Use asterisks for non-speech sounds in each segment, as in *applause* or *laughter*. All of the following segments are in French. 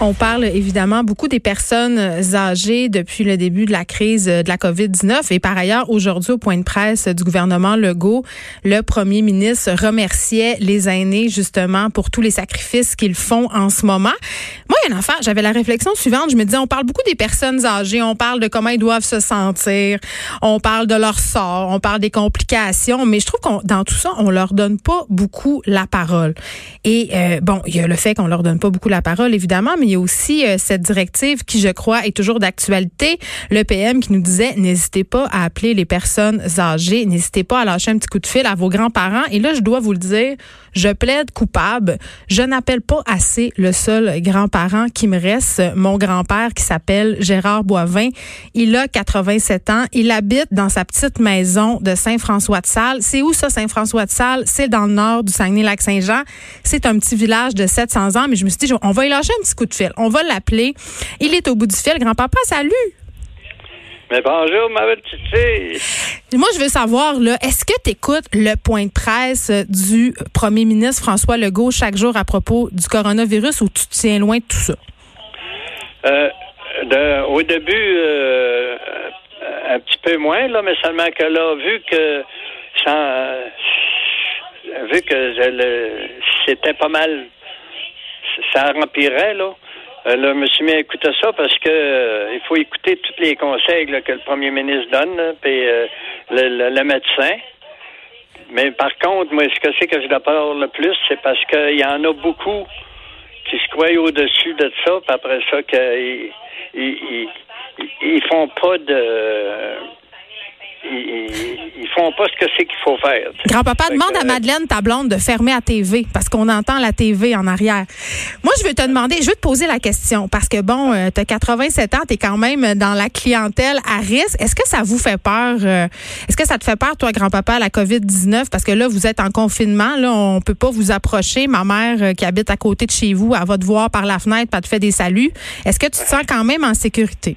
On parle évidemment beaucoup des personnes âgées depuis le début de la crise de la COVID-19. Et par ailleurs, aujourd'hui, au point de presse du gouvernement Legault, le premier ministre remerciait les aînés justement pour tous les sacrifices qu'ils font en ce moment. Moi, il y a j'avais la réflexion suivante, je me disais, on parle beaucoup des personnes âgées, on parle de comment ils doivent se sentir, on parle de leur sort, on parle des complications, mais je trouve qu'on dans tout ça, on leur donne pas beaucoup la parole. Et euh, bon, il y a le fait qu'on leur donne pas beaucoup la parole, évidemment, mais il y a aussi euh, cette directive qui, je crois, est toujours d'actualité. Le PM qui nous disait, n'hésitez pas à appeler les personnes âgées, n'hésitez pas à lâcher un petit coup de fil à vos grands-parents. Et là, je dois vous le dire, je plaide coupable. Je n'appelle pas assez le seul grand-parent qui me reste, mon grand-père qui s'appelle Gérard Boivin. Il a 87 ans. Il habite dans sa petite maison de Saint-François-de-Salle. C'est où ça, Saint-François-de-Salle? C'est dans le nord du Saguenay-Lac-Saint-Jean. C'est un petit village de 700 ans, mais je me suis dit, on va y lâcher un petit coup de fil. On va l'appeler. Il est au bout du fil. Grand-papa, salut! Mais bonjour, ma petite fille. Moi, je veux savoir, là, est-ce que tu écoutes le point de presse du premier ministre François Legault chaque jour à propos du coronavirus ou tu te tiens loin de tout ça? Euh, de, au début, euh, un petit peu moins, là, mais seulement que là, vu que vu que c'était pas mal, ça remplirait, là. Euh, là, je me suis mis à écouter ça parce que euh, il faut écouter tous les conseils que le premier ministre donne, puis euh, le, médecin. Mais par contre, moi, ce que c'est que je dois le plus, c'est parce qu'il y en a beaucoup qui se croient au-dessus de ça, puis après ça, qu'ils ils, ils, font pas de pas ce que c'est qu'il faut faire. Grand-papa, demande à Madeleine, ta blonde, de fermer la TV parce qu'on entend la TV en arrière. Moi, je veux te demander, je veux te poser la question parce que, bon, euh, tu as 87 ans, tu es quand même dans la clientèle à risque. Est-ce que ça vous fait peur? Euh, est-ce que ça te fait peur, toi, grand-papa, la COVID-19? Parce que là, vous êtes en confinement, là, on peut pas vous approcher. Ma mère euh, qui habite à côté de chez vous, elle va te voir par la fenêtre, pas te fait des saluts. Est-ce que tu te sens quand même en sécurité?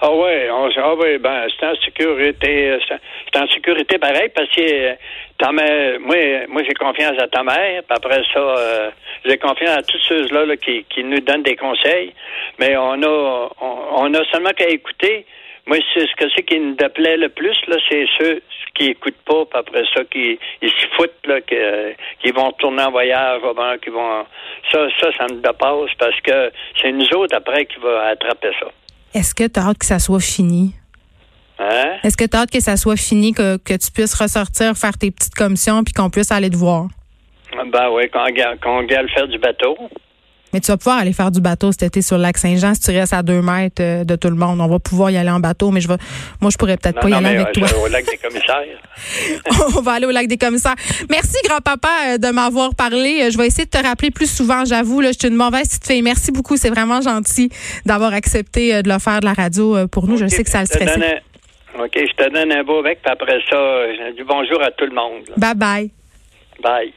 Ah ouais, on, ah ouais, ben c'est en sécurité, c'est en sécurité pareil parce que euh, ta mère, moi, moi j'ai confiance à ta mère. Puis après ça, euh, j'ai confiance à tous ceux-là là, qui, qui nous donnent des conseils. Mais on a, on, a seulement qu'à écouter. Moi, c'est ce que c'est qui nous déplaît le plus là, c'est ceux qui écoutent pas. Puis après ça, qui ils se foutent là, qui, qui vont tourner en voyage, qui vont. Ça, ça, ça me dépasse parce que c'est nous autres après qui va attraper ça. Est-ce que tu as hâte que ça soit fini? Hein? Est-ce que tu as hâte que ça soit fini, que, que tu puisses ressortir, faire tes petites commissions, puis qu'on puisse aller te voir? Ben oui, qu'on gagne faire du bateau. Mais tu vas pouvoir aller faire du bateau cet été sur le lac Saint-Jean si tu restes à deux mètres euh, de tout le monde. On va pouvoir y aller en bateau, mais je vais, moi, je pourrais peut-être pas y aller avec toi. au lac des commissaires. *laughs* On va aller au lac des commissaires. Merci, grand-papa, euh, de m'avoir parlé. Euh, je vais essayer de te rappeler plus souvent, j'avoue. Là, je suis une mauvaise petite fille. Merci beaucoup. C'est vraiment gentil d'avoir accepté de le faire de la radio pour nous. je sais que ça le stressait. OK, je te donne un beau bec, puis après ça, je dis bonjour à tout le monde. Bye-bye. Bye.